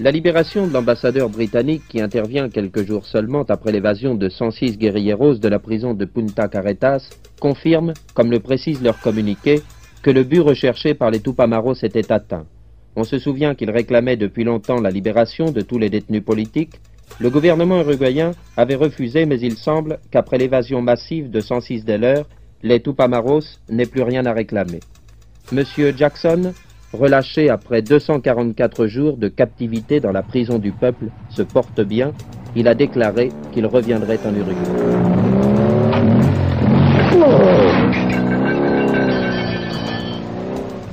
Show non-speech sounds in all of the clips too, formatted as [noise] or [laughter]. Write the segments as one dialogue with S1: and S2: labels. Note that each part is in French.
S1: La libération de l'ambassadeur britannique qui intervient quelques jours seulement après l'évasion de 106 guerrilleros de la prison de Punta Carretas confirme, comme le précise leur communiqué, que le but recherché par les Tupamaros était atteint. On se souvient qu'ils réclamaient depuis longtemps la libération de tous les détenus politiques. Le gouvernement uruguayen avait refusé, mais il semble qu'après l'évasion massive de 106 des leurs, les Tupamaros n'aient plus rien à réclamer. Monsieur Jackson relâché après 244 jours de captivité dans la prison du peuple, se porte bien, il a déclaré qu'il reviendrait en Uruguay.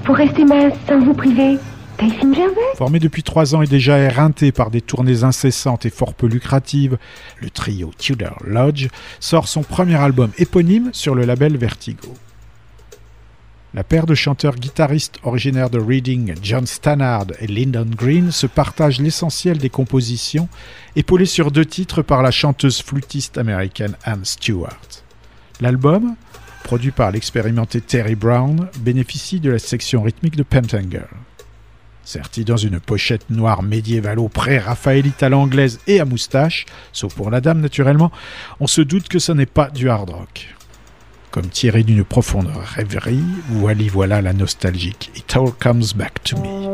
S2: Pour rester mince sans vous priver, Delphine Gervais
S3: Formé depuis trois ans et déjà éreinté par des tournées incessantes et fort peu lucratives, le trio Tudor Lodge sort son premier album éponyme sur le label Vertigo. La paire de chanteurs-guitaristes originaires de Reading, John Stannard et Lyndon Green, se partagent l'essentiel des compositions, épaulées sur deux titres par la chanteuse flûtiste américaine Anne Stewart. L'album, produit par l'expérimenté Terry Brown, bénéficie de la section rythmique de Pentangle. Serti dans une pochette noire médiévalo pré-raphaélite à l'anglaise et à moustache, sauf pour la dame naturellement, on se doute que ce n'est pas du hard rock. Comme tiré d'une profonde rêverie, voilà voilà la nostalgique It All Comes Back to Me.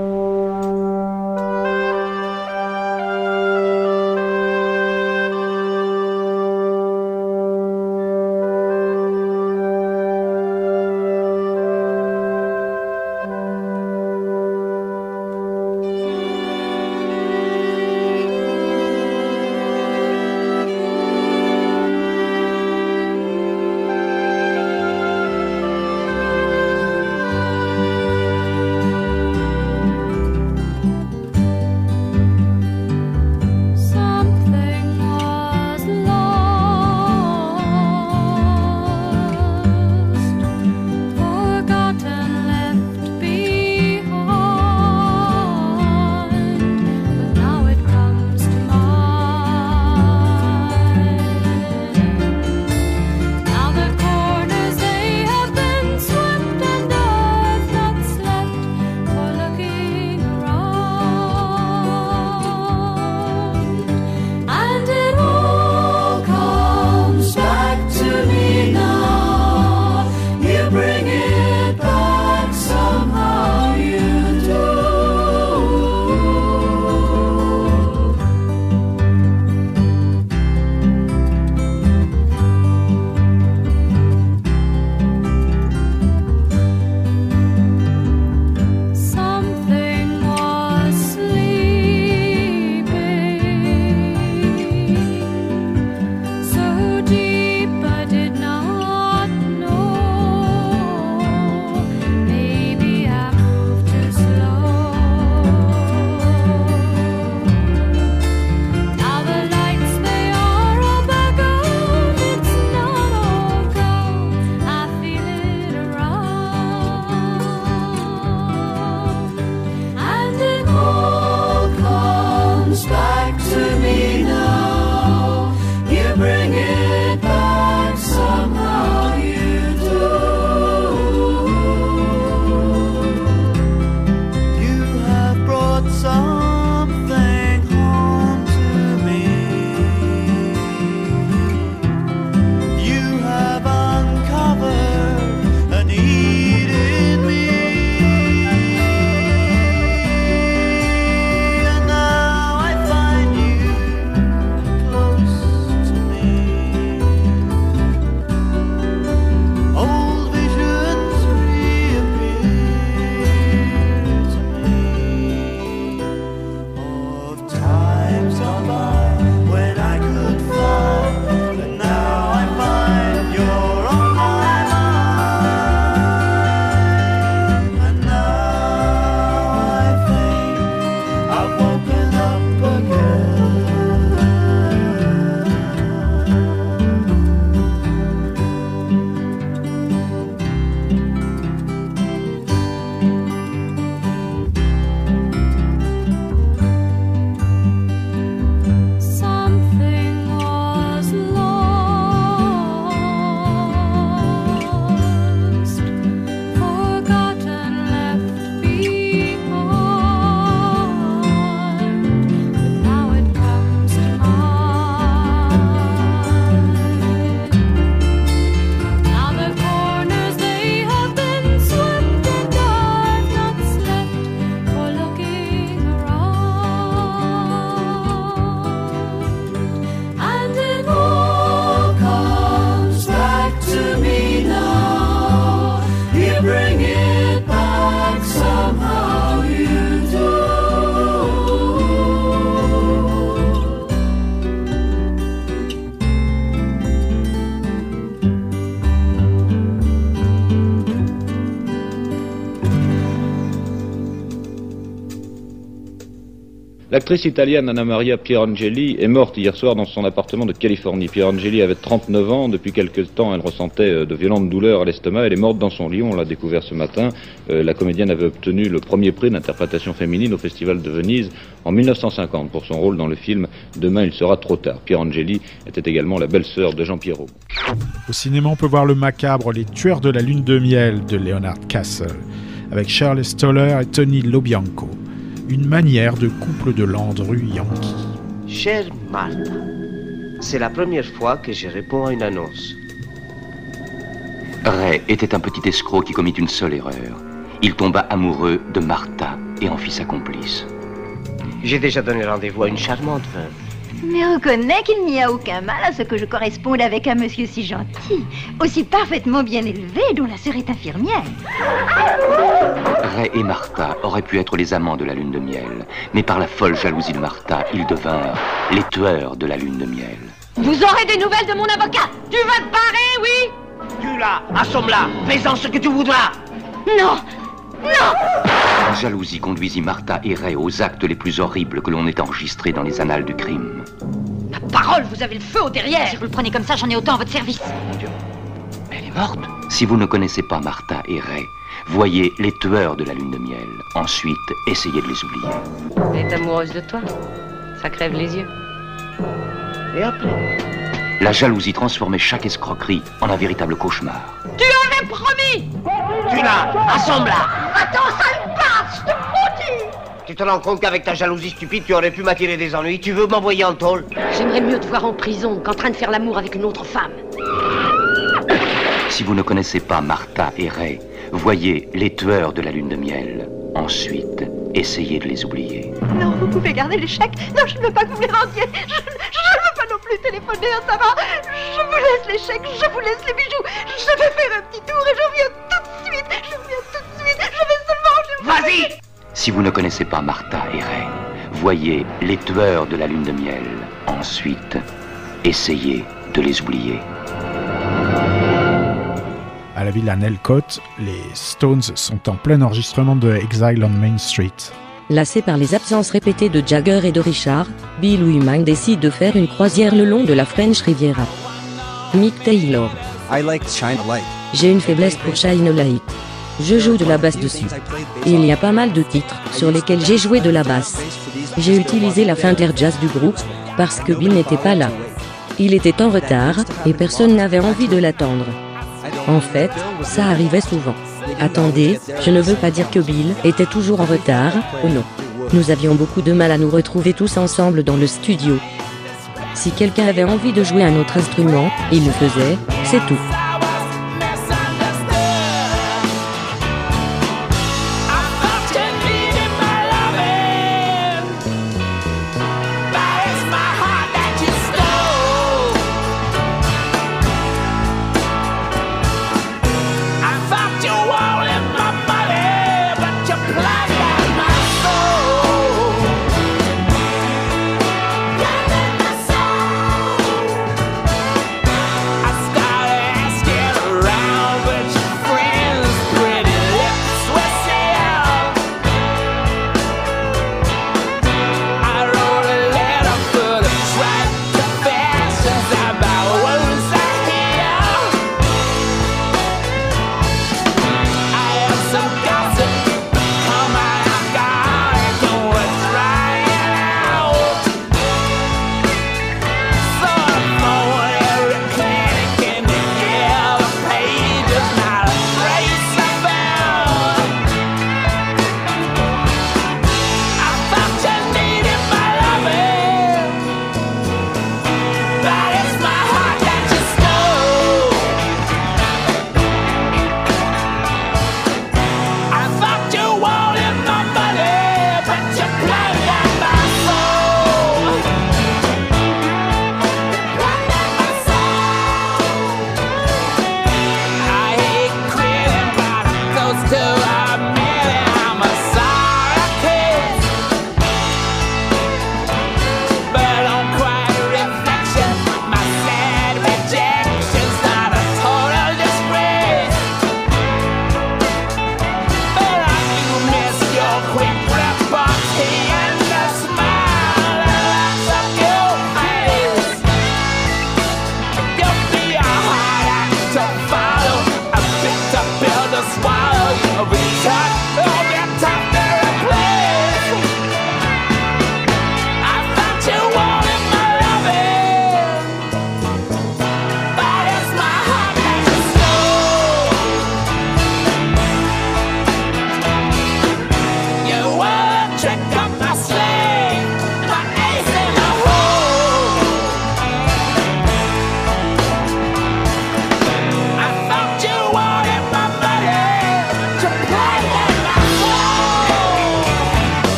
S4: L'actrice italienne Anna Maria Pierangeli est morte hier soir dans son appartement de Californie. Pierangeli avait 39 ans. Depuis quelques temps, elle ressentait euh, de violentes douleurs à l'estomac. Elle est morte dans son lit. On l'a découvert ce matin. Euh, la comédienne avait obtenu le premier prix d'interprétation féminine au Festival de Venise en 1950 pour son rôle dans le film Demain il sera trop tard. Pierangeli était également la belle-sœur de Jean Pierrot.
S5: Au cinéma, on peut voir le macabre Les Tueurs de la Lune de Miel de Leonard Castle avec Charles Stoller et Tony Lobianco une manière de couple de Landru Yankee.
S6: Chère Martha, c'est la première fois que je réponds à une annonce.
S7: Ray était un petit escroc qui commit une seule erreur. Il tomba amoureux de Martha et en fit sa complice.
S6: J'ai déjà donné rendez-vous à une charmante femme.
S8: Mais reconnais qu'il n'y a aucun mal à ce que je corresponde avec un monsieur si gentil, aussi parfaitement bien élevé, dont la sœur est infirmière.
S7: Ray et Martha auraient pu être les amants de la lune de miel, mais par la folle jalousie de Martha, ils devinrent les tueurs de la lune de miel.
S8: Vous aurez des nouvelles de mon avocat Tu vas te barrer, oui?
S6: Tu là, assomme-la, fais-en ce que tu voudras
S8: Non non
S7: La jalousie conduisit Martha et Ray aux actes les plus horribles que l'on ait enregistrés dans les annales du crime.
S8: Ma parole, vous avez le feu au derrière Si vous le prenez comme ça, j'en ai autant à votre service.
S7: Mon Dieu, elle est morte. Si vous ne connaissez pas Martha et Ray, voyez les tueurs de la lune de miel. Ensuite, essayez de les oublier.
S9: Elle est amoureuse de toi. Ça crève les yeux.
S6: Et après?
S7: La jalousie transformait chaque escroquerie en un véritable cauchemar.
S8: Tu avais promis
S6: Tu l'as Assemble-la
S8: Attends, sale passe, je te maudis
S6: Tu te rends compte qu'avec ta jalousie stupide, tu aurais pu m'attirer des ennuis Tu veux m'envoyer en tôle?
S9: J'aimerais mieux te voir en prison qu'en train de faire l'amour avec une autre femme.
S7: Si vous ne connaissez pas Martha et Ray, voyez les tueurs de la lune de miel. Ensuite, essayez de les oublier.
S8: Non, vous pouvez garder les chèques. Non, je ne veux pas que vous les rendiez. Je, je plus téléphoner à Sarah. Je vous laisse les chèques, je vous laisse les bijoux. Je vais faire un petit tour et je reviens tout de suite. Je reviens tout de suite. Je vais seulement...
S6: Vas-y
S7: Si vous ne connaissez pas Martha et Ray, voyez les tueurs de la lune de miel. Ensuite, essayez de les oublier.
S5: À la villa Nelcott, les Stones sont en plein enregistrement de Exile on Main Street.
S10: Lassé par les absences répétées de Jagger et de Richard, Bill Wyman décide de faire une croisière le long de la French Riviera. Mick Taylor. J'ai une faiblesse pour Shine Light. Je joue de la basse dessus. Et il y a pas mal de titres sur lesquels j'ai joué de la basse. J'ai utilisé la fin d'air jazz du groupe parce que Bill n'était pas là. Il était en retard et personne n'avait envie de l'attendre. En fait, ça arrivait souvent. Attendez, je ne veux pas dire que Bill était toujours en retard, ou non. Nous avions beaucoup de mal à nous retrouver tous ensemble dans le studio. Si quelqu'un avait envie de jouer un autre instrument, il le faisait, c'est tout.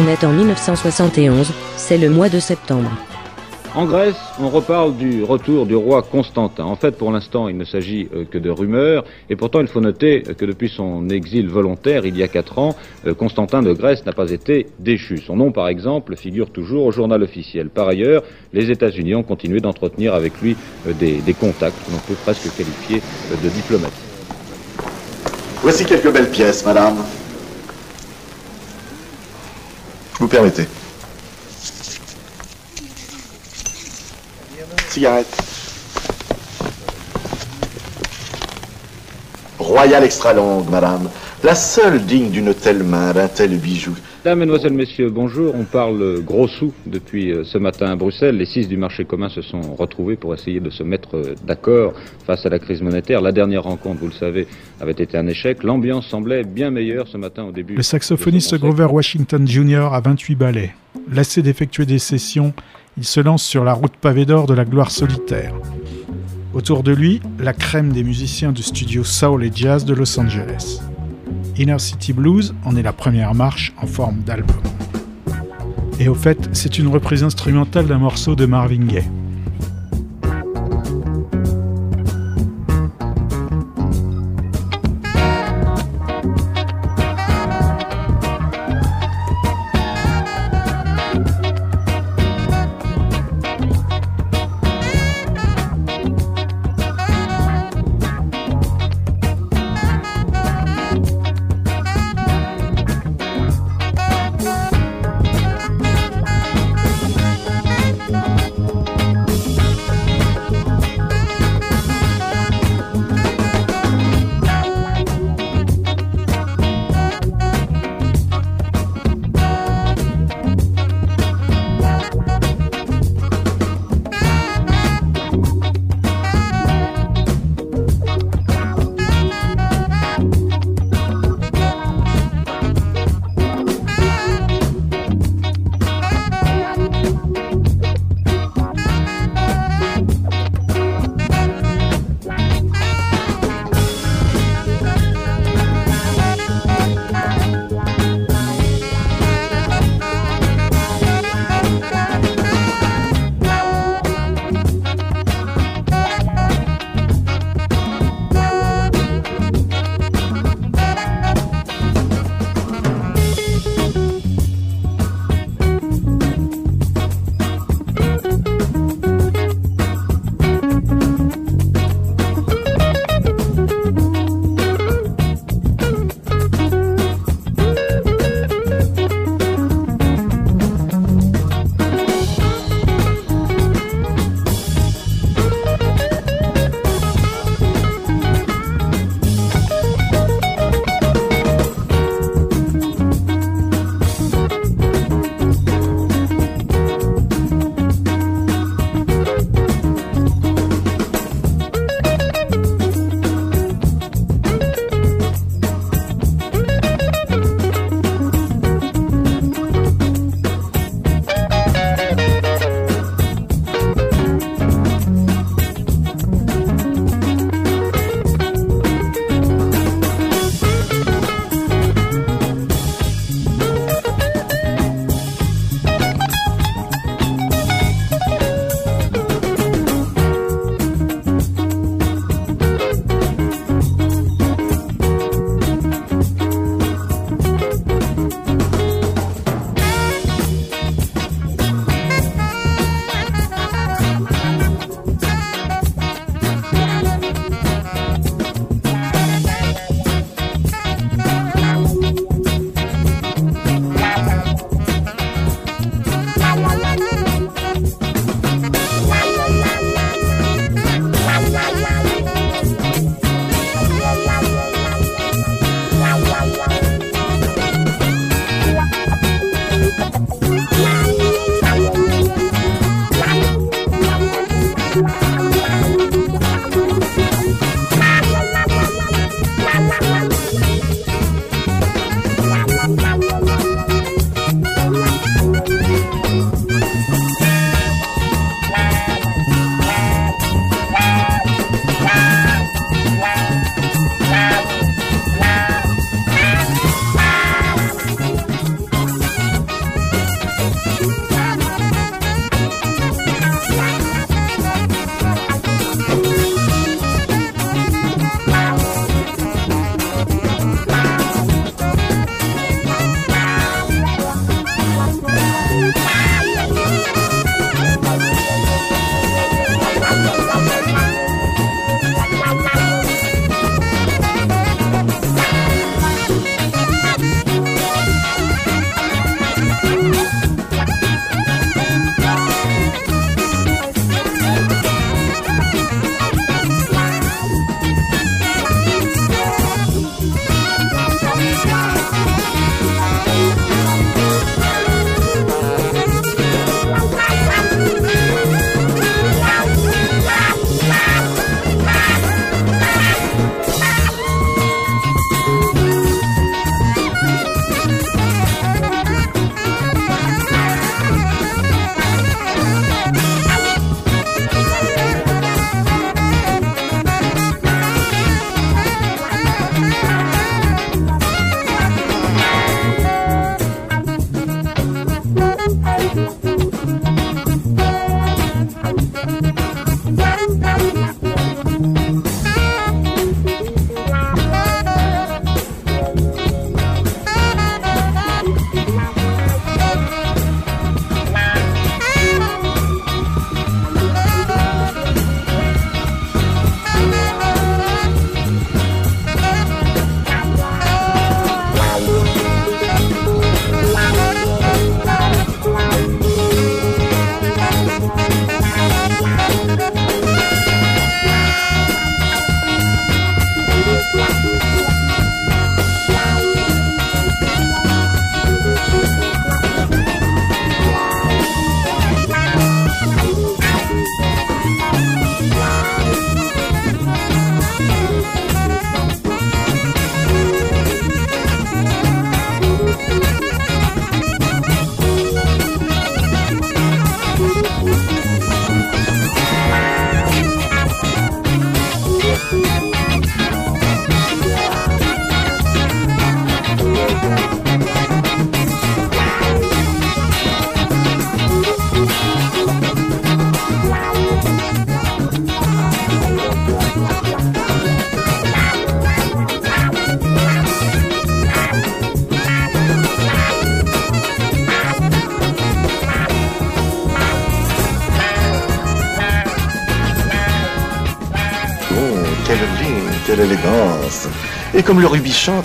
S10: On est en 1971, c'est le mois de septembre.
S4: En Grèce, on reparle du retour du roi Constantin. En fait, pour l'instant, il ne s'agit euh, que de rumeurs, et pourtant il faut noter que depuis son exil volontaire, il y a quatre ans, euh, Constantin de Grèce n'a pas été déchu. Son nom, par exemple, figure toujours au journal officiel. Par ailleurs, les États-Unis ont continué d'entretenir avec lui euh, des, des contacts qu'on peut presque qualifier de diplomatie.
S11: Voici quelques belles pièces, madame. Vous permettez. Cigarette. Royale extra longue, madame. La seule digne d'une telle main, d'un tel bijou.
S4: Mesdames, Mesdemoiselles, Messieurs, bonjour. On parle gros sous depuis euh, ce matin à Bruxelles. Les six du marché commun se sont retrouvés pour essayer de se mettre euh, d'accord face à la crise monétaire. La dernière rencontre, vous le savez, avait été un échec. L'ambiance semblait bien meilleure ce matin au début.
S5: Le saxophoniste Grover Washington Jr. a 28 ballets. Lassé d'effectuer des sessions, il se lance sur la route pavée d'or de la gloire solitaire. Autour de lui, la crème des musiciens du studio Soul et Jazz de Los Angeles. Inner City Blues en est la première marche en forme d'album. Et au fait, c'est une reprise instrumentale d'un morceau de Marvin Gaye.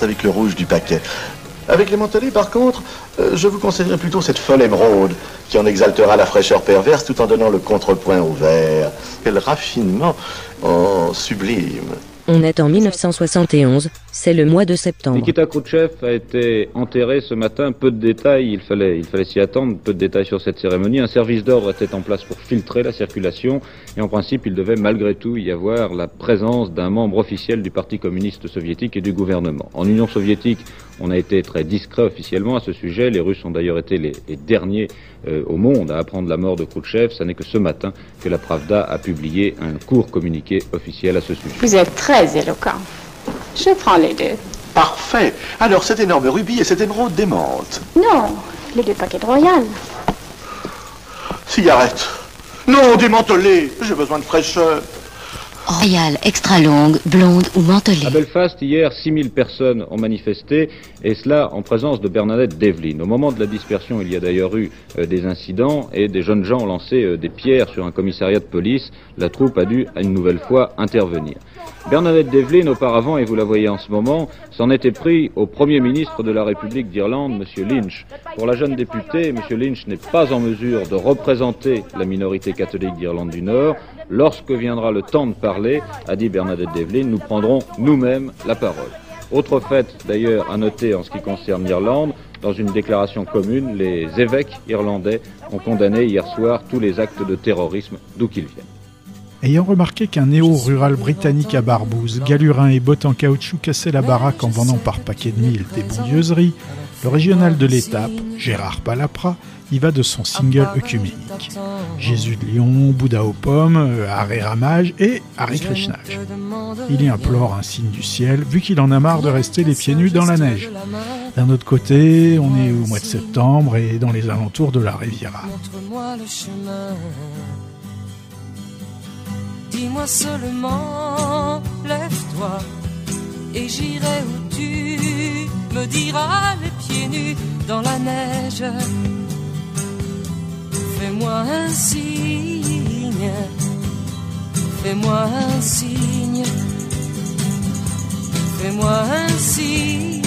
S11: Avec le rouge du paquet. Avec les mantelets, par contre, euh, je vous conseillerais plutôt cette folle émeraude, qui en exaltera la fraîcheur perverse tout en donnant le contrepoint au vert. Quel raffinement oh, sublime
S10: on est en 1971, c'est le mois de septembre.
S4: Nikita Khrouchtchev a été enterré ce matin. Peu de détails, il fallait, il fallait s'y attendre. Peu de détails sur cette cérémonie. Un service d'ordre était en place pour filtrer la circulation. Et en principe, il devait malgré tout y avoir la présence d'un membre officiel du Parti communiste soviétique et du gouvernement. En Union soviétique, on a été très discret officiellement à ce sujet. Les Russes ont d'ailleurs été les, derniers euh, au monde à apprendre la mort de Khrouchtchev. Ce n'est que ce matin que la Pravda a publié un court communiqué officiel à ce sujet.
S12: Vous êtes très éloquent. Je prends les deux.
S11: Parfait. Alors cet énorme rubis et cette émeraude démente.
S12: Non, les deux paquets de Royal.
S11: Cigarette. Non, démantelé. J'ai besoin de fraîcheur.
S10: Royale, extra longue, blonde ou mantelée.
S4: À Belfast, hier, 6000 personnes ont manifesté, et cela en présence de Bernadette Devlin. Au moment de la dispersion, il y a d'ailleurs eu euh, des incidents, et des jeunes gens ont lancé euh, des pierres sur un commissariat de police. La troupe a dû, une nouvelle fois, intervenir. Bernadette Devlin, auparavant, et vous la voyez en ce moment, s'en était pris au Premier ministre de la République d'Irlande, M. Lynch. Pour la jeune députée, M. Lynch n'est pas en mesure de représenter la minorité catholique d'Irlande du Nord. Lorsque viendra le temps de parler, a dit Bernadette Devlin, nous prendrons nous-mêmes la parole. Autre fait d'ailleurs à noter en ce qui concerne l'Irlande, dans une déclaration commune, les évêques irlandais ont condamné hier soir tous les actes de terrorisme d'où qu'ils viennent.
S5: Ayant remarqué qu'un néo-rural britannique à Barbouze, galurin et bottes en caoutchouc cassait la baraque en vendant par paquet de mille des bouilleuseries, le régional de l'étape, Gérard Palapra, y va de son single œcuménique. Jésus de Lyon, Bouddha aux pommes, euh, Hare Ramage et Hare Krishnage. Il y implore un signe du ciel, vu qu'il en a marre de rester les pieds nus dans la neige. D'un autre côté, on est au mois de septembre et dans les alentours de la Riviera.
S13: Dis-moi seulement, lève-toi et j'irai où tu me diras les pieds nus dans la neige. Fais-moi un signe, fais-moi un signe, fais-moi un signe.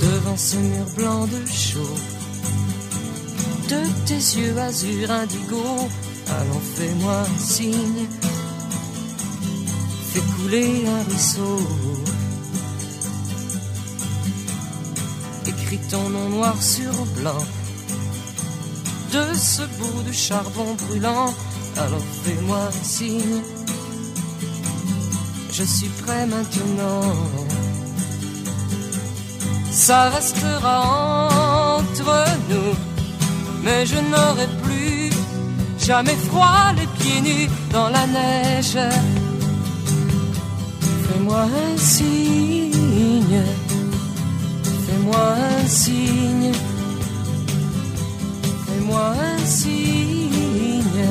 S13: Devant ce mur blanc de chaud, de tes yeux azur indigo alors fais-moi un signe, fais couler un ruisseau. Écris ton nom noir sur blanc de ce bout de charbon brûlant. Alors fais-moi un signe, je suis prêt maintenant. Ça restera entre nous, mais je n'aurai plus jamais froid, les pieds nus dans la neige. Fais-moi un signe, fais-moi un signe, fais-moi un signe,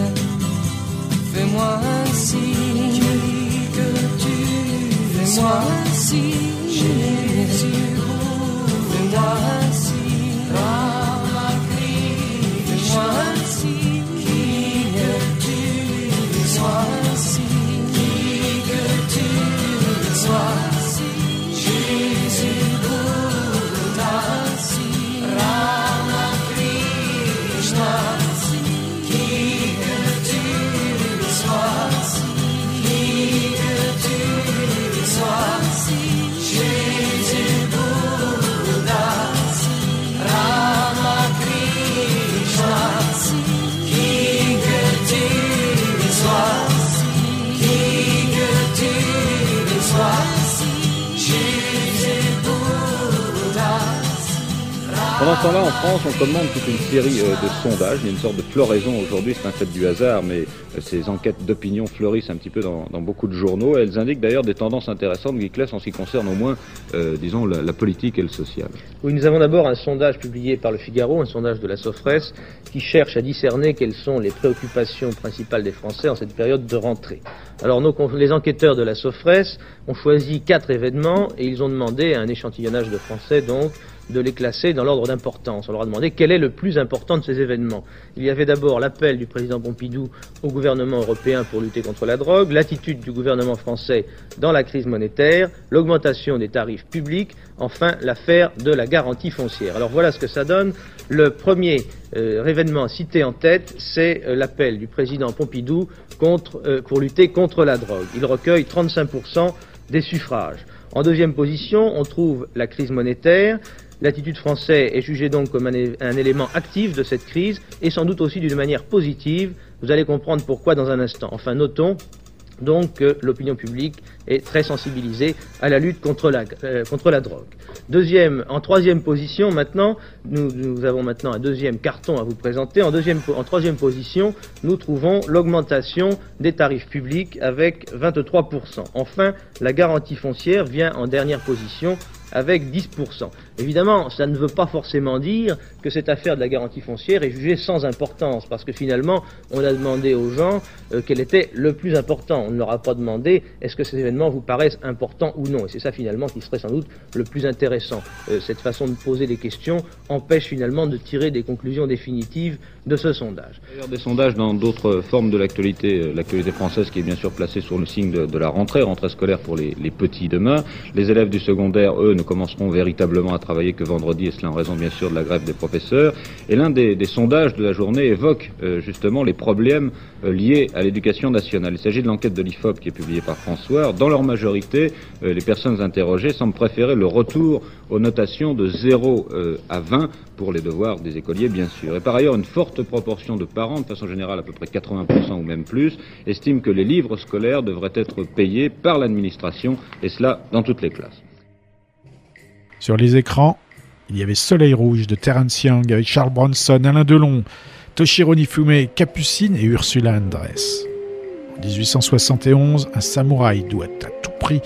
S13: fais-moi un signe, que tu fais-moi un signe, fais-moi un signe, fais-moi un signe.
S4: Pendant ce temps-là, en France, on commande toute une série euh, de sondages. Il y a une sorte de floraison aujourd'hui, c'est un fait du hasard, mais euh, ces enquêtes d'opinion fleurissent un petit peu dans, beaucoup de journaux. Elles indiquent d'ailleurs des tendances intéressantes, Guiclès, en ce qui concerne au moins, euh, disons, la, politique et le social.
S1: Oui, nous avons d'abord un sondage publié par le Figaro, un sondage de la Sofres, qui cherche à discerner quelles sont les préoccupations principales des Français en cette période de rentrée. Alors, les enquêteurs de la Sofres ont choisi quatre événements et ils ont demandé à un échantillonnage de Français, donc,
S14: de les classer dans l'ordre d'importance. On leur a demandé quel est le plus important de ces événements. Il y avait d'abord l'appel du président Pompidou au gouvernement européen pour lutter contre la drogue, l'attitude du gouvernement français dans la crise monétaire, l'augmentation des tarifs publics, enfin l'affaire de la garantie foncière. Alors voilà ce que ça donne. Le premier euh, événement cité en tête, c'est euh, l'appel du président Pompidou euh, pour lutter contre la drogue. Il recueille 35% des suffrages. En deuxième position, on trouve la crise monétaire. L'attitude française est jugée donc comme un, élément actif de cette crise et sans doute aussi d'une manière positive. Vous allez comprendre pourquoi dans un instant. Enfin, notons donc que l'opinion publique est très sensibilisée à la lutte contre la, euh, contre la drogue. Deuxième, en troisième position, maintenant, nous, nous, avons maintenant un deuxième carton à vous présenter. En, deuxième, en troisième position, nous trouvons l'augmentation des tarifs publics avec 23%. Enfin, la garantie foncière vient en dernière position avec 10%. Évidemment, ça ne veut pas forcément dire que cette affaire de la garantie foncière est jugée sans importance, parce que finalement, on a demandé aux gens euh, quel était le plus important. On ne leur a pas demandé est-ce que ces événements vous paraissent importants ou non. Et c'est ça finalement qui serait sans doute le plus intéressant. Euh, cette façon de poser des questions empêche finalement de tirer des conclusions définitives de ce sondage.
S4: D'ailleurs, des sondages dans d'autres formes de l'actualité, euh, l'actualité française qui est bien sûr placée sur le signe de, la rentrée, rentrée scolaire pour les, les petits demain. Les élèves du secondaire, eux, ne commenceront véritablement à travailler que vendredi, et cela en raison bien sûr de la grève des professeurs. Et l'un des, sondages de la journée évoque euh, justement les problèmes euh, liés à l'éducation nationale. Il s'agit de l'enquête de l'IFOP qui est publiée par François. Dans leur majorité, euh, les personnes interrogées semblent préférer le retour aux notations de 0 à 20 pour les devoirs des écoliers, bien sûr. Et par ailleurs, une forte proportion de parents, de façon générale à peu près 80% ou même plus, estiment que les livres scolaires devraient être payés par l'administration, et cela dans toutes les classes.
S5: Sur les écrans, il y avait Soleil Rouge de Terence Young avec Charles Bronson, Alain Delon, Toshiro Nifume, Capucine et Ursula Andress. En 1871, un samouraï doit à tout prix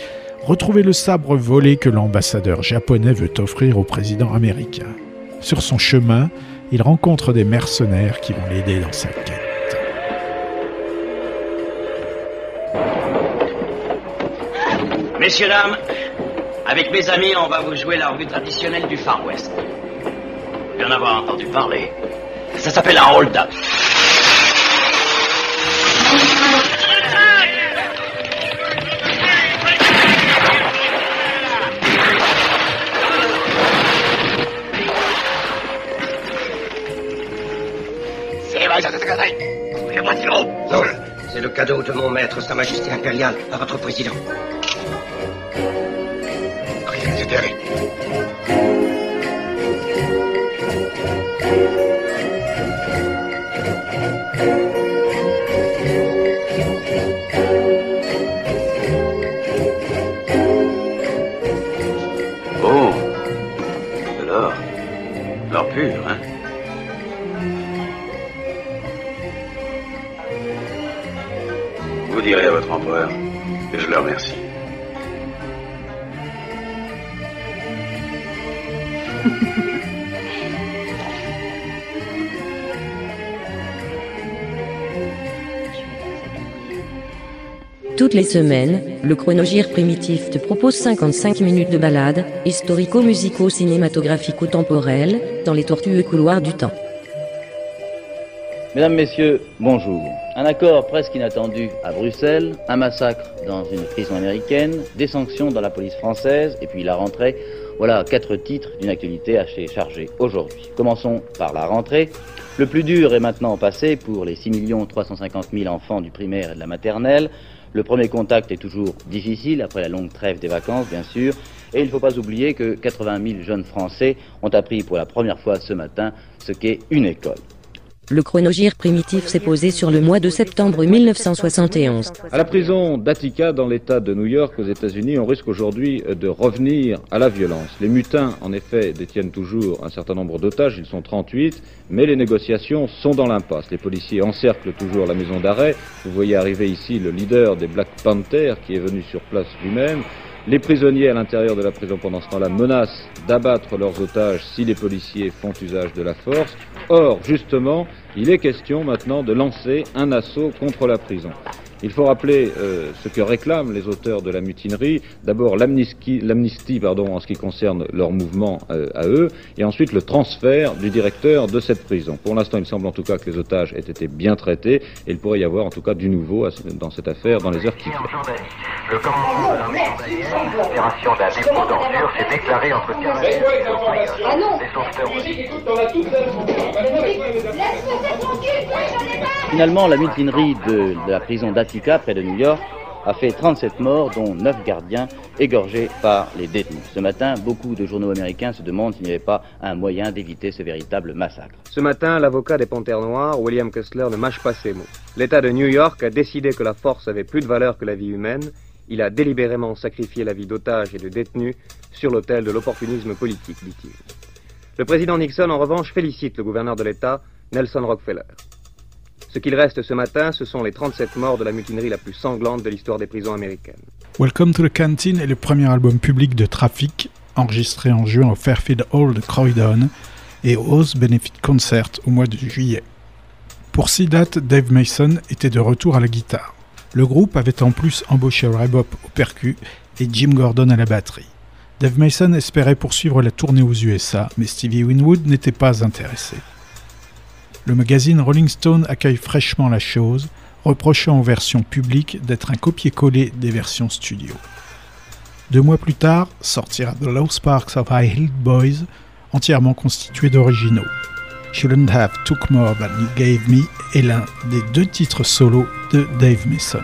S5: retrouver le sabre volé que l'ambassadeur japonais veut offrir au président américain. Sur son chemin, il rencontre des mercenaires qui vont l'aider dans sa quête.
S15: Messieurs, dames, avec mes amis, on va vous jouer la revue traditionnelle du Far West. Vous en avoir entendu parler. Ça s'appelle un hold-up. C'est le cadeau de mon maître, Sa Majesté impériale, à votre président.
S16: Oh, de l'or. L'or pur, hein? Vous direz à votre empereur que je le remercie.
S10: Toutes les semaines, le chronogire primitif te propose 55 minutes de balade, historico-musico-cinématographico-temporelle, dans les tortueux couloirs du temps.
S17: Mesdames, Messieurs, bonjour. Un accord presque inattendu à Bruxelles, un massacre dans une prison américaine, des sanctions dans la police française, et puis la rentrée. Voilà quatre titres d'une actualité assez chargée aujourd'hui. Commençons par la rentrée. Le plus dur est maintenant passé pour les 6 350 000 enfants du primaire et de la maternelle. Le premier contact est toujours difficile, après la longue trêve des vacances, bien sûr. Et il ne faut pas oublier que 80 000 jeunes Français ont appris pour la première fois ce matin ce qu'est une école.
S10: Le chronogire primitif s'est posé sur le mois de septembre 1971.
S4: À la prison d'Attica, dans l'État de New York, aux États-Unis, on risque aujourd'hui de revenir à la violence. Les mutins, en effet, détiennent toujours un certain nombre d'otages, ils sont 38, mais les négociations sont dans l'impasse. Les policiers encerclent toujours la maison d'arrêt. Vous voyez arriver ici le leader des Black Panthers, qui est venu sur place lui-même. Les prisonniers à l'intérieur de la prison pendant ce temps-là menacent d'abattre leurs otages si les policiers font usage de la force. Or, justement, il est question maintenant de lancer un assaut contre la prison. Il faut rappeler euh, ce que réclament les auteurs de la mutinerie. D'abord l'amnistie pardon, en ce qui concerne leur mouvement euh, à eux, et ensuite le transfert du directeur de cette prison. Pour l'instant, il semble en tout cas que les otages aient été bien traités, et il pourrait y avoir en tout cas du nouveau dans cette affaire dans les heures qui viennent. Le commandement de l'opération d'un dépôt d'ordures s'est déclaré entre
S17: Ah non Finalement, la mutinerie de, de la prison d'Attica, près de New York, a fait 37 morts, dont 9 gardiens égorgés par les détenus. Ce matin, beaucoup de journaux américains se demandent s'il n'y avait pas un moyen d'éviter ce véritable massacre.
S18: Ce matin, l'avocat des Panthères Noires, William Kessler, ne mâche pas ses mots. L'État de New York a décidé que la force avait plus de valeur que la vie humaine. Il a délibérément sacrifié la vie d'otages et de détenus sur l'autel de l'opportunisme politique, dit-il. Le président Nixon, en revanche, félicite le gouverneur de l'État, Nelson Rockefeller. Ce qu'il reste ce matin, ce sont les 37 morts de la mutinerie la plus sanglante de l'histoire des prisons américaines.
S5: Welcome to the Canteen est le premier album public de Traffic, enregistré en juin au Fairfield Hall de Croydon et au Oz Benefit Concert au mois de juillet. Pour six dates, Dave Mason était de retour à la guitare. Le groupe avait en plus embauché Ray Bop au percu et Jim Gordon à la batterie. Dave Mason espérait poursuivre la tournée aux USA, mais Stevie Winwood n'était pas intéressé le magazine Rolling Stone accueille fraîchement la chose, reprochant aux versions publiques d'être un copier-coller des versions studio. Deux mois plus tard, sortira The Low Sparks of High Hill Boys, entièrement constitué d'originaux. Shouldn't Have Took More Than You Gave Me est l'un des deux titres solo de Dave Mason.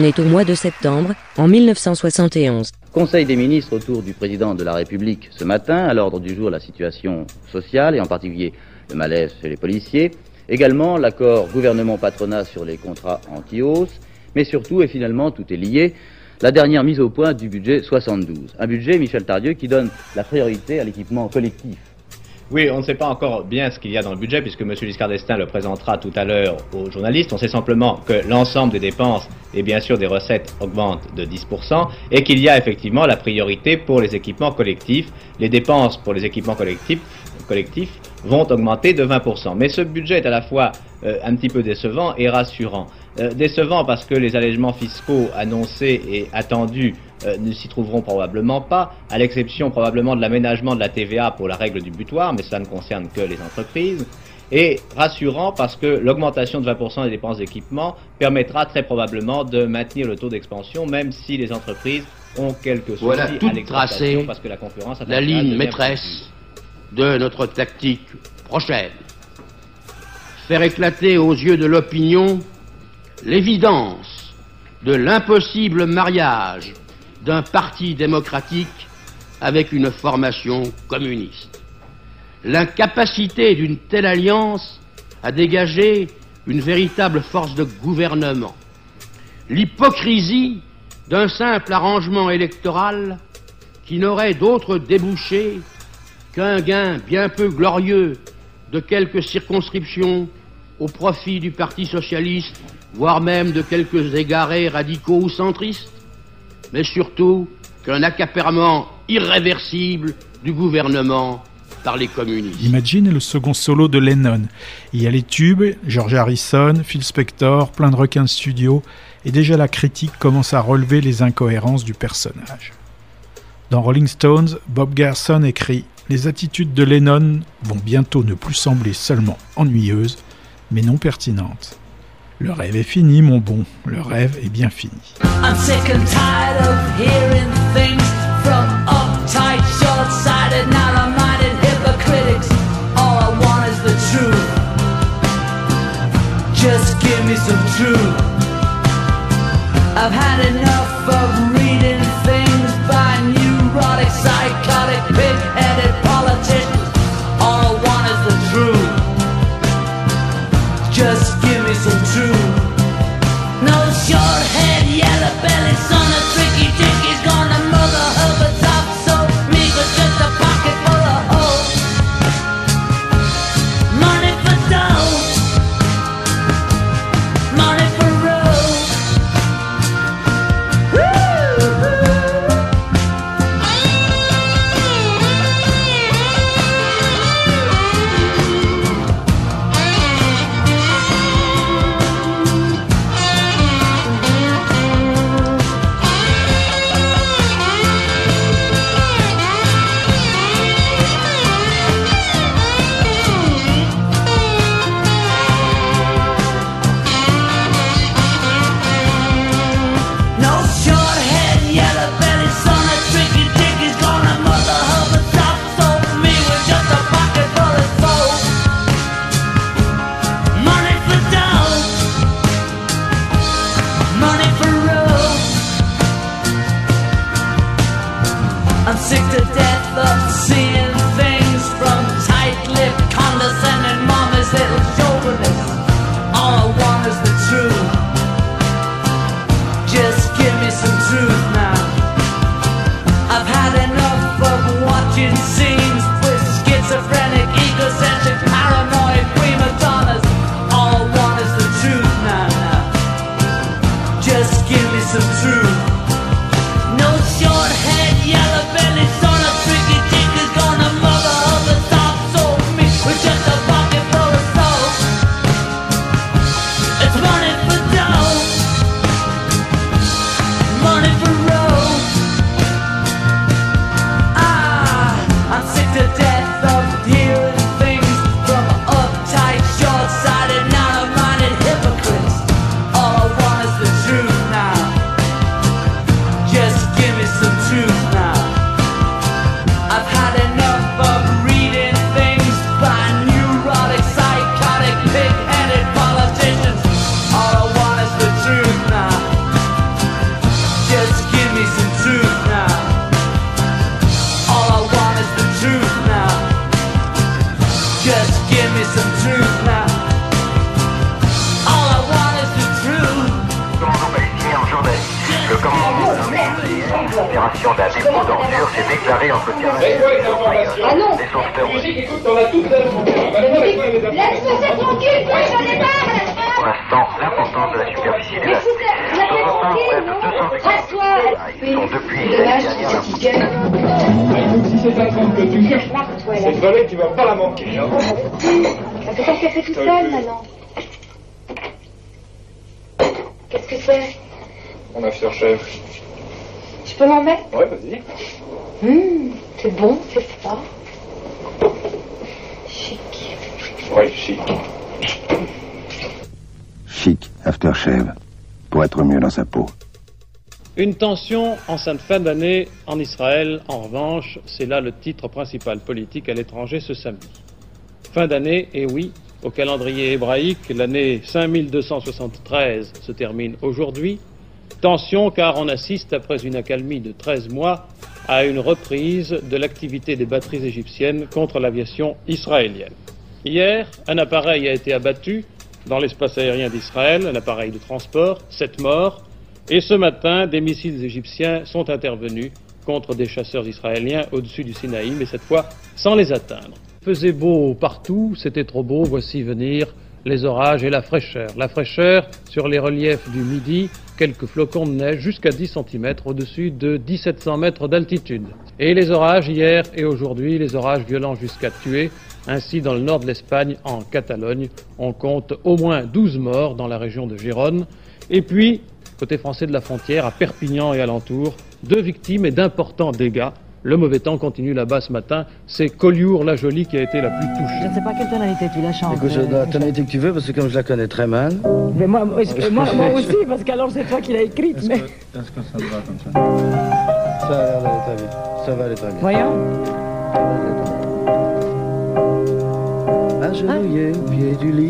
S10: On est au mois de septembre, en 1971.
S19: Conseil des ministres autour du président de la République ce matin, à l'ordre du jour la situation sociale et en particulier le malaise chez les policiers. Également l'accord gouvernement-patronat sur les contrats anti-hausse, mais surtout et finalement tout est lié, la dernière mise au point du budget 72. Un budget, Michel Tardieu, qui donne la priorité à l'équipement collectif
S17: oui, on ne sait pas encore bien ce qu'il y a dans le budget puisque M. Giscard d'Estaing le présentera tout à l'heure aux journalistes. On sait simplement que l'ensemble des dépenses et bien sûr des recettes augmentent de 10% et qu'il y a effectivement la priorité pour les équipements collectifs. Les dépenses pour les équipements collectifs, vont augmenter de 20%. Mais ce budget est à la fois euh, un petit peu décevant et rassurant. Euh, décevant parce que les allègements fiscaux annoncés et attendus euh, ne s'y trouveront probablement pas, à l'exception probablement de l'aménagement de la TVA pour la règle du butoir, mais cela ne concerne que les entreprises. Et rassurant parce que l'augmentation de 20% des dépenses d'équipement permettra très probablement de maintenir le taux d'expansion, même si les entreprises ont quelques soucis
S20: voilà,
S17: à l'exportation
S20: parce que la concurrence la ligne maîtresse de notre tactique prochaine. Faire éclater aux yeux de l'opinion l'évidence de l'impossible mariage d'un parti démocratique avec une formation communiste. L'incapacité d'une telle alliance à dégager une véritable force de gouvernement. L'hypocrisie d'un simple arrangement électoral qui n'aurait d'autre débouché qu'un gain bien peu glorieux de quelques circonscriptions au profit du Parti socialiste, voire même de quelques égarés radicaux ou centristes mais surtout qu'un accaparement irréversible du gouvernement par les communistes.
S21: Imagine le second solo de Lennon. Il y a les tubes, George Harrison, Phil Spector, plein de requins studio, et déjà la critique commence à relever les incohérences du personnage. Dans Rolling Stones, Bob Gerson écrit Les attitudes de Lennon vont bientôt ne plus sembler seulement ennuyeuses, mais non pertinentes. Le rêve est fini, mon bon. Le rêve est bien fini. I'm sick and tired of hearing things from uptight, short-sighted, narrow-minded hypocritics. All I want is the truth. Just give me some truth. I've had enough of
S22: Pour
S23: être mieux dans sa peau.
S24: Une tension en cette fin d'année en Israël, en revanche, c'est là le titre principal politique à l'étranger ce samedi. Fin d'année, et oui, au calendrier hébraïque, l'année 5273 se termine aujourd'hui. Tension car on assiste, après une accalmie de 13 mois, à une reprise de l'activité des batteries égyptiennes contre l'aviation israélienne. Hier, un appareil a été abattu dans l'espace aérien d'Israël, un appareil de transport, sept morts, et ce matin, des missiles égyptiens sont intervenus contre des chasseurs israéliens au-dessus du Sinaï, mais cette fois sans les atteindre. Faisait beau partout, c'était trop beau, voici venir les orages et la fraîcheur. La fraîcheur sur les reliefs du Midi, quelques flocons de neige jusqu'à 10 cm au-dessus de 1700 mètres d'altitude. Et les orages hier et aujourd'hui, les orages violents jusqu'à tuer. Ainsi, dans le nord de l'Espagne, en Catalogne, on compte au moins 12 morts dans la région de Gérone. Et puis, côté français de la frontière, à Perpignan et alentour, deux victimes et d'importants dégâts. Le mauvais temps continue là-bas ce matin. C'est Collioure-la-Jolie qui a été la plus touchée.
S25: Je ne sais pas quelle tonalité tu la chantes.
S26: Écoute, la tonalité que tu veux, parce que comme je la connais très mal.
S25: Mais moi, moi, [laughs] moi, moi aussi, parce qu'alors c'est toi qui l'as écrite. Mais...
S26: Est-ce que ça va comme ça Ça va aller très bien. Ça va aller très bien.
S25: Voyons.
S26: Agenouillé au pied du lit.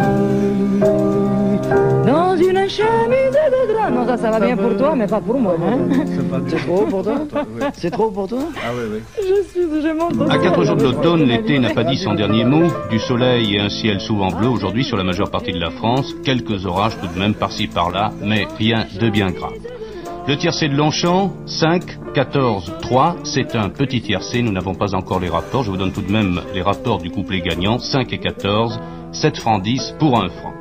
S25: Dans une chemise de drap. Non, ça, ça va bien pour toi, mais pas pour moi. Hein? [laughs]
S26: C'est trop pour toi C'est trop pour toi
S27: Ah oui, oui.
S25: Je suis, je.
S28: À quatre jours de l'automne, l'été n'a pas dit son dernier mot. Du soleil et un ciel souvent bleu aujourd'hui sur la majeure partie de la France. Quelques orages tout de même par-ci par-là, mais rien de bien grave. Le tiercé de Longchamp, 5, 14, 3, c'est un petit tiercé, nous n'avons pas encore les rapports, je vous donne tout de même les rapports du couplet gagnant, 5 et 14, 7 francs 10 pour 1 franc.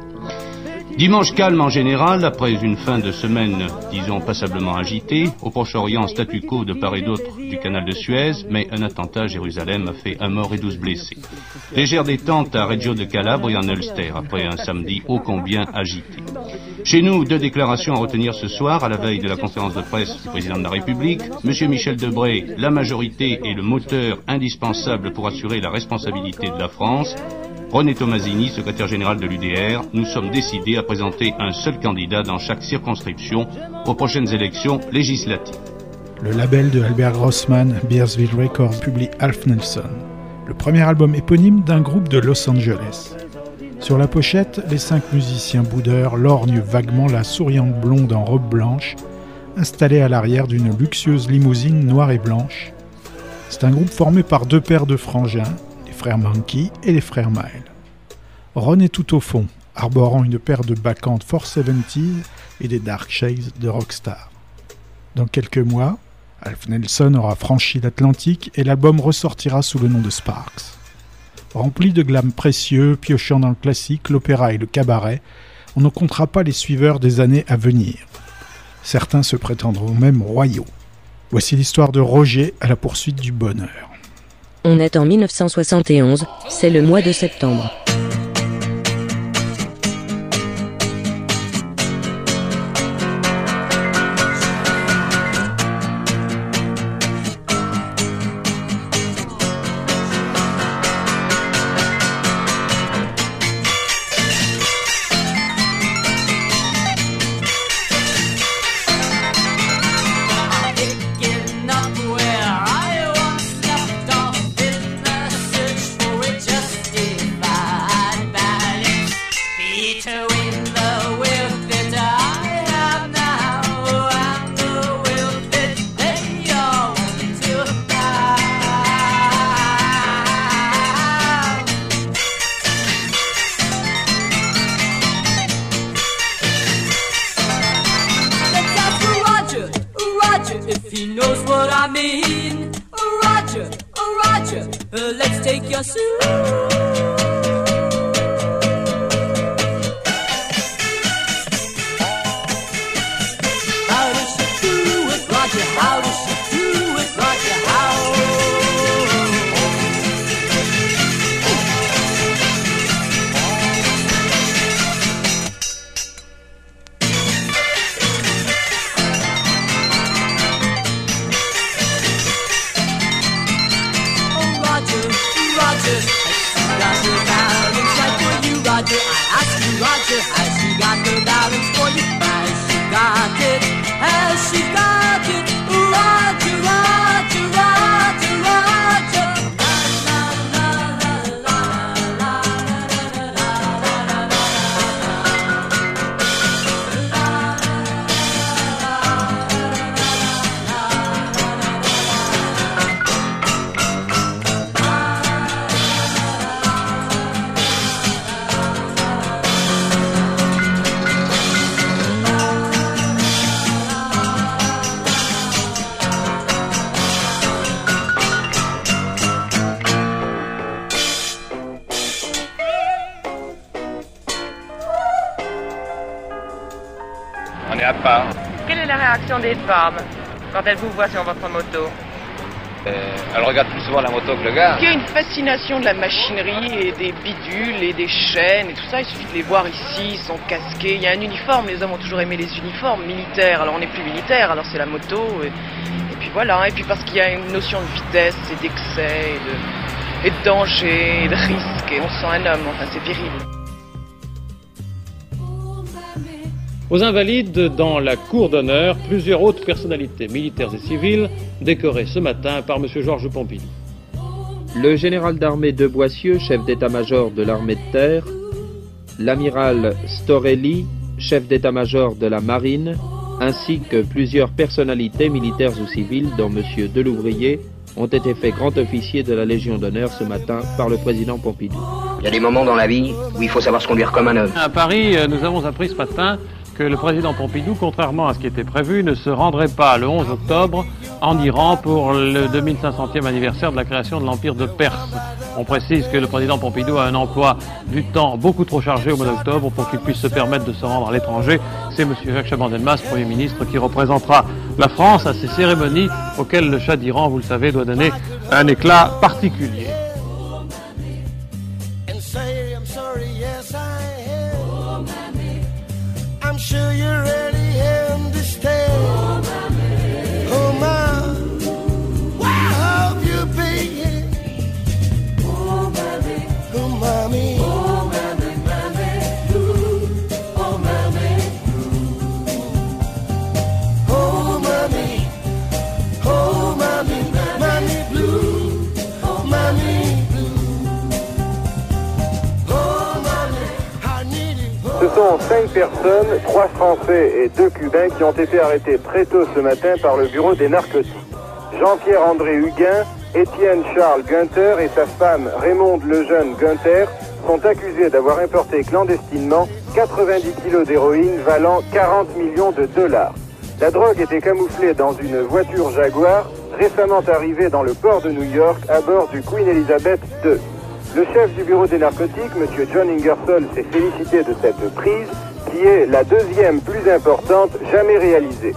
S28: Dimanche calme en général, après une fin de semaine, disons, passablement agitée. Au Proche-Orient, statu quo de part et d'autre du canal de Suez, mais un attentat à Jérusalem a fait un mort et douze blessés. Légère détente à Reggio de Calabre et en Ulster, après un samedi ô combien agité. Chez nous, deux déclarations à retenir ce soir, à la veille de la conférence de presse du président de la République. Monsieur Michel Debré, la majorité est le moteur indispensable pour assurer la responsabilité de la France. René Tomasini, secrétaire général de l'UDR, nous sommes décidés à présenter un seul candidat dans chaque circonscription aux prochaines élections législatives.
S5: Le label de Albert Grossman, Beersville Records, publie Alf Nelson, le premier album éponyme d'un groupe de Los Angeles. Sur la pochette, les cinq musiciens boudeurs lorgnent vaguement la souriante blonde en robe blanche, installée à l'arrière d'une luxueuse limousine noire et blanche. C'est un groupe formé par deux paires de frangins, frères Monkey et les frères Mile. Ron est tout au fond, arborant une paire de bacchantes fort 70 et des dark shades de rockstar. Dans quelques mois, Alf Nelson aura franchi l'Atlantique et l'album ressortira sous le nom de Sparks. Rempli de glam précieux, piochant dans le classique, l'opéra et le cabaret, on ne comptera pas les suiveurs des années à venir. Certains se prétendront même royaux. Voici l'histoire de Roger à la poursuite du bonheur.
S13: On est en 1971, c'est le mois de septembre.
S29: Des femmes quand elles vous voient sur votre moto
S20: euh, Elle regarde plus souvent la moto que le gars.
S29: Il y a une fascination de la machinerie et des bidules et des chaînes et tout ça. Il suffit de les voir ici, ils sont casqués. Il y a un uniforme, les hommes ont toujours aimé les uniformes militaires. Alors on n'est plus militaire, alors c'est la moto. Et, puis voilà, et puis parce qu'il y a une notion de vitesse et d'excès et de, et de danger et de risque. Et on se sent un homme, enfin c'est viril.
S24: Aux Invalides, dans la cour d'honneur, plusieurs autres personnalités militaires et civiles décorées ce matin par M. Georges Pompidou.
S1: Le général d'armée de Boissieu, chef d'état-major de l'armée de terre, l'amiral Storelli, chef d'état-major de la marine, ainsi que plusieurs personnalités militaires ou civiles, dont M. Delouvrier, ont été faits grand officier de la Légion d'honneur ce matin par le président Pompidou.
S25: Il y a des moments dans la vie où il faut savoir se conduire comme un homme.
S24: À Paris, euh, nous avons appris ce matin que le président Pompidou, contrairement à ce qui était prévu, ne se rendrait pas le 11 octobre en Iran pour le 2500e anniversaire de la création de l'Empire de Perse. On précise que le président Pompidou a un emploi du temps beaucoup trop chargé au mois d'octobre pour qu'il puisse se permettre de se rendre à l'étranger. C'est M. Jacques Chaban-Delmas, Premier ministre, qui représentera la France à ces cérémonies auxquelles le Shah d'Iran, vous le savez, doit donner un éclat particulier.
S30: 5 personnes, 3 Français et 2 Cubains qui ont été arrêtés très tôt ce matin par le bureau des narcotiques. Jean-Pierre André Huguin, Étienne Charles Gunther et sa femme Raymonde Lejeune Gunther sont accusés d'avoir importé clandestinement 90 kilos d'héroïne valant 40 millions de dollars. La drogue était camouflée dans une voiture Jaguar récemment arrivée dans le port de New York à bord du Queen Elizabeth II. Le chef du bureau des narcotiques, M. John Ingersoll, s'est félicité de cette prise qui est la deuxième plus importante jamais réalisée.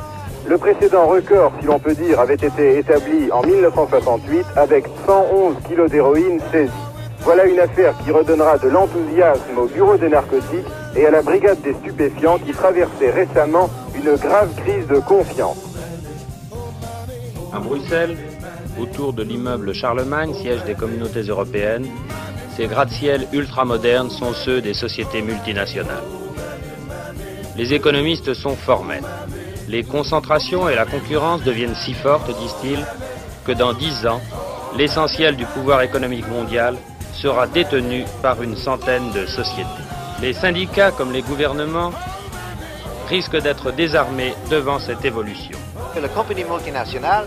S30: Le précédent record, si l'on peut dire, avait été établi en 1968 avec 111 kilos d'héroïne saisie. Voilà une affaire qui redonnera de l'enthousiasme au bureau des narcotiques et à la brigade des stupéfiants qui traversait récemment une grave crise de confiance.
S1: À Bruxelles, autour de l'immeuble Charlemagne, siège des communautés européennes, ces gratte-ciels ultramodernes sont ceux des sociétés multinationales. Les économistes sont formels. Les concentrations et la concurrence deviennent si fortes, disent-ils, que dans dix ans, l'essentiel du pouvoir économique mondial sera détenu par une centaine de sociétés. Les syndicats comme les gouvernements risquent d'être désarmés devant cette évolution.
S31: La compagnie multinationale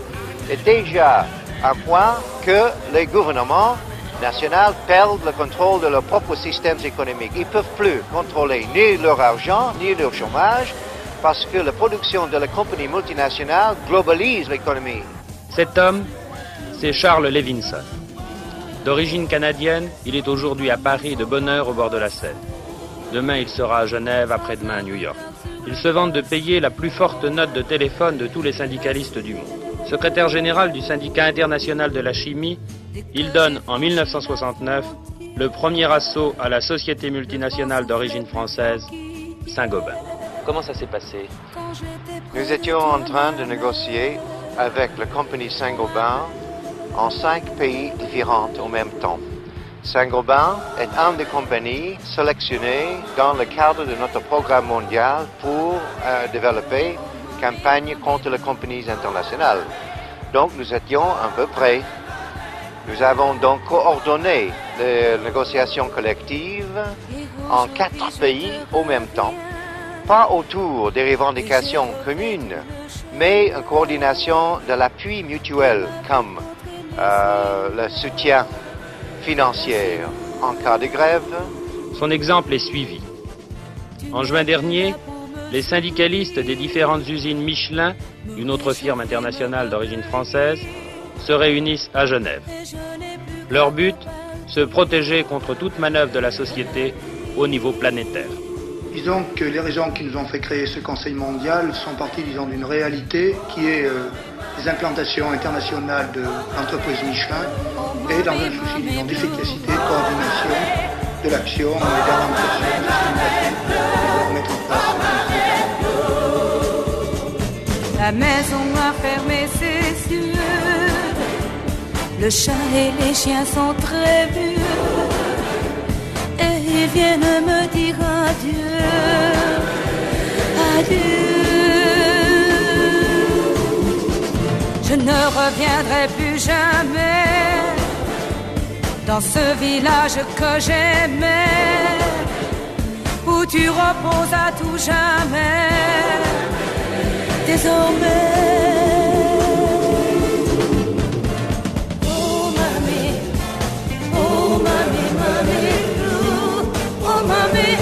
S31: est déjà à point que les gouvernements nationaux perdent le contrôle de leurs propres systèmes économiques. Ils ne peuvent plus contrôler ni leur argent, ni leur chômage, parce que la production de la compagnie multinationale globalise l'économie.
S32: Cet homme, c'est Charles Levinson. D'origine canadienne, il est aujourd'hui à Paris de bonne heure au bord de la Seine. Demain, il sera à Genève, après-demain à New York. Il se vante de payer la plus forte note de téléphone de tous les syndicalistes du monde. Secrétaire général du syndicat international de la chimie, il donne en 1969 le premier assaut à la société multinationale d'origine française, Saint-Gobain. Comment ça s'est passé?
S31: Nous étions en train de négocier avec la compagnie Saint-Gobain en cinq pays différents au même temps. Saint-Gobain est une des compagnies sélectionnées dans le cadre de notre programme mondial pour euh, développer une campagne contre les compagnies internationales. Donc nous étions un peu près. Nous avons donc coordonné les négociations collectives en quatre pays au même temps, pas autour des revendications communes, mais une coordination de l'appui mutuel comme euh, le soutien financier en cas de grève.
S32: Son exemple est suivi. En juin dernier, les syndicalistes des différentes usines Michelin, une autre firme internationale d'origine française, se réunissent à Genève. Leur but, se protéger contre toute manœuvre de la société au niveau planétaire.
S23: Disons que les raisons qui nous ont fait créer ce Conseil mondial sont parties, disons, d'une réalité qui est euh, les implantations internationales de l'entreprise Michelin et dans un souci, disons, d'efficacité, de coordination de l'action et de mettre en place.
S13: La maison a fermé ses. Le chat et les chiens sont très vieux et ils viennent me dire adieu, adieu. Je ne reviendrai plus jamais dans ce village que j'aimais, où tu reposes à tout jamais. Désormais. mami.